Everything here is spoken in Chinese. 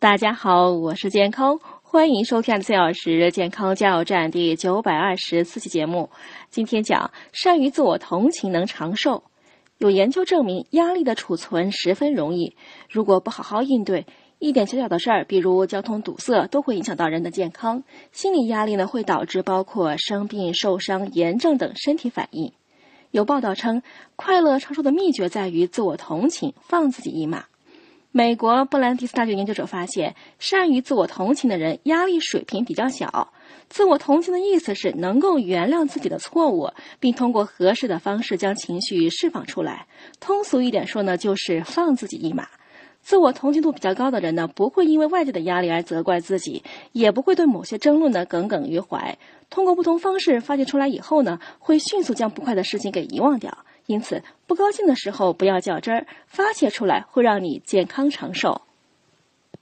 大家好，我是健康，欢迎收看四小时健康加油站第九百二十四期节目。今天讲善于自我同情能长寿。有研究证明，压力的储存十分容易，如果不好好应对，一点小小的事儿，比如交通堵塞，都会影响到人的健康。心理压力呢，会导致包括生病、受伤、炎症等身体反应。有报道称，快乐长寿的秘诀在于自我同情，放自己一马。美国布兰迪斯大学研究者发现，善于自我同情的人压力水平比较小。自我同情的意思是能够原谅自己的错误，并通过合适的方式将情绪释放出来。通俗一点说呢，就是放自己一马。自我同情度比较高的人呢，不会因为外界的压力而责怪自己，也不会对某些争论呢耿耿于怀。通过不同方式发泄出来以后呢，会迅速将不快的事情给遗忘掉。因此，不高兴的时候不要较真儿，发泄出来会让你健康长寿。